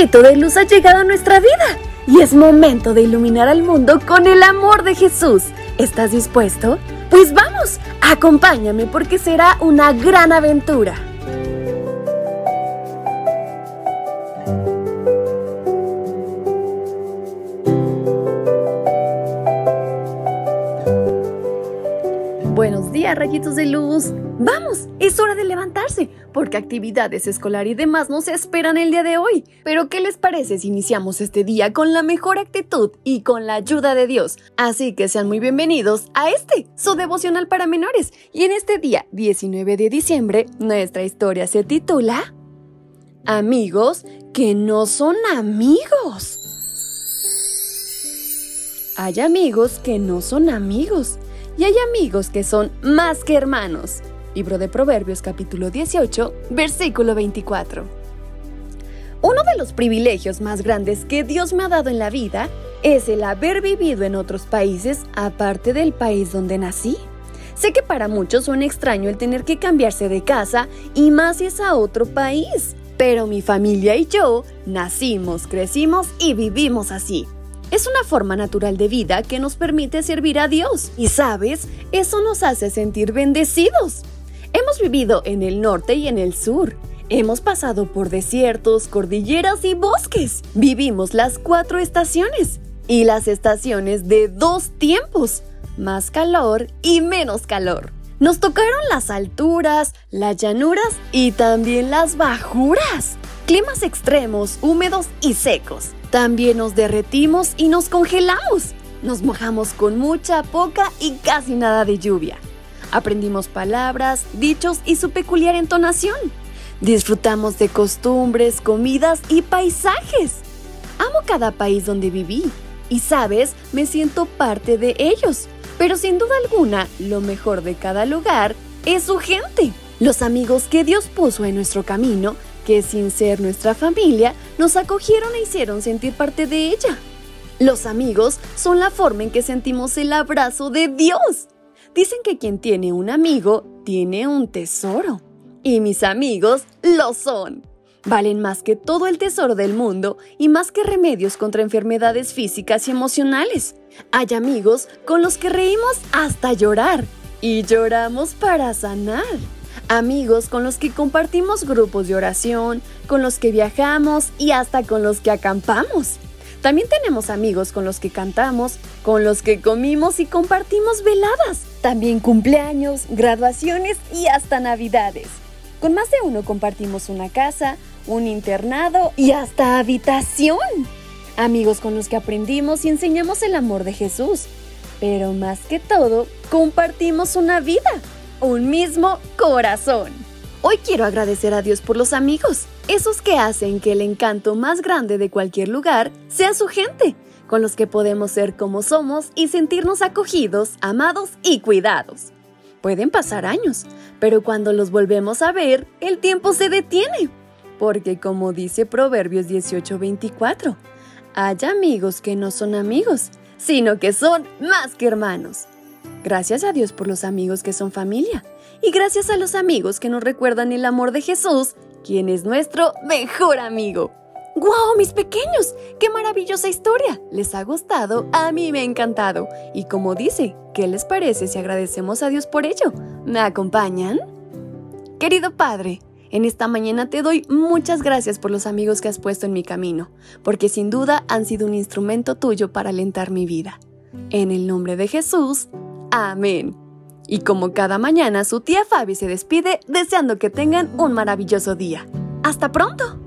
rayito de luz ha llegado a nuestra vida y es momento de iluminar al mundo con el amor de Jesús. ¿Estás dispuesto? Pues vamos, acompáñame porque será una gran aventura. Buenos días, rayitos de luz. Vamos, es hora de levantarse, porque actividades escolar y demás nos esperan el día de hoy. Pero, ¿qué les parece si iniciamos este día con la mejor actitud y con la ayuda de Dios? Así que sean muy bienvenidos a este, su devocional para menores. Y en este día, 19 de diciembre, nuestra historia se titula Amigos que no son amigos. Hay amigos que no son amigos y hay amigos que son más que hermanos. Libro de Proverbios capítulo 18, versículo 24. Uno de los privilegios más grandes que Dios me ha dado en la vida es el haber vivido en otros países aparte del país donde nací. Sé que para muchos suena extraño el tener que cambiarse de casa y más si es a otro país, pero mi familia y yo nacimos, crecimos y vivimos así. Es una forma natural de vida que nos permite servir a Dios. Y sabes, eso nos hace sentir bendecidos. Hemos vivido en el norte y en el sur. Hemos pasado por desiertos, cordilleras y bosques. Vivimos las cuatro estaciones y las estaciones de dos tiempos, más calor y menos calor. Nos tocaron las alturas, las llanuras y también las bajuras. Climas extremos, húmedos y secos. También nos derretimos y nos congelamos. Nos mojamos con mucha, poca y casi nada de lluvia. Aprendimos palabras, dichos y su peculiar entonación. Disfrutamos de costumbres, comidas y paisajes. Amo cada país donde viví y, sabes, me siento parte de ellos. Pero sin duda alguna, lo mejor de cada lugar es su gente. Los amigos que Dios puso en nuestro camino que sin ser nuestra familia, nos acogieron e hicieron sentir parte de ella. Los amigos son la forma en que sentimos el abrazo de Dios. Dicen que quien tiene un amigo tiene un tesoro. Y mis amigos lo son. Valen más que todo el tesoro del mundo y más que remedios contra enfermedades físicas y emocionales. Hay amigos con los que reímos hasta llorar y lloramos para sanar amigos con los que compartimos grupos de oración, con los que viajamos y hasta con los que acampamos. También tenemos amigos con los que cantamos, con los que comimos y compartimos veladas. También cumpleaños, graduaciones y hasta navidades. Con más de uno compartimos una casa, un internado y hasta habitación. Amigos con los que aprendimos y enseñamos el amor de Jesús. Pero más que todo, compartimos una vida un mismo corazón. Hoy quiero agradecer a Dios por los amigos, esos que hacen que el encanto más grande de cualquier lugar sea su gente, con los que podemos ser como somos y sentirnos acogidos, amados y cuidados. Pueden pasar años, pero cuando los volvemos a ver, el tiempo se detiene, porque como dice Proverbios 18:24, hay amigos que no son amigos, sino que son más que hermanos. Gracias a Dios por los amigos que son familia. Y gracias a los amigos que nos recuerdan el amor de Jesús, quien es nuestro mejor amigo. ¡Guau, mis pequeños! ¡Qué maravillosa historia! ¿Les ha gustado? A mí me ha encantado. Y como dice, ¿qué les parece si agradecemos a Dios por ello? ¿Me acompañan? Querido Padre, en esta mañana te doy muchas gracias por los amigos que has puesto en mi camino, porque sin duda han sido un instrumento tuyo para alentar mi vida. En el nombre de Jesús, Amén. Y como cada mañana, su tía Fabi se despide deseando que tengan un maravilloso día. ¡Hasta pronto!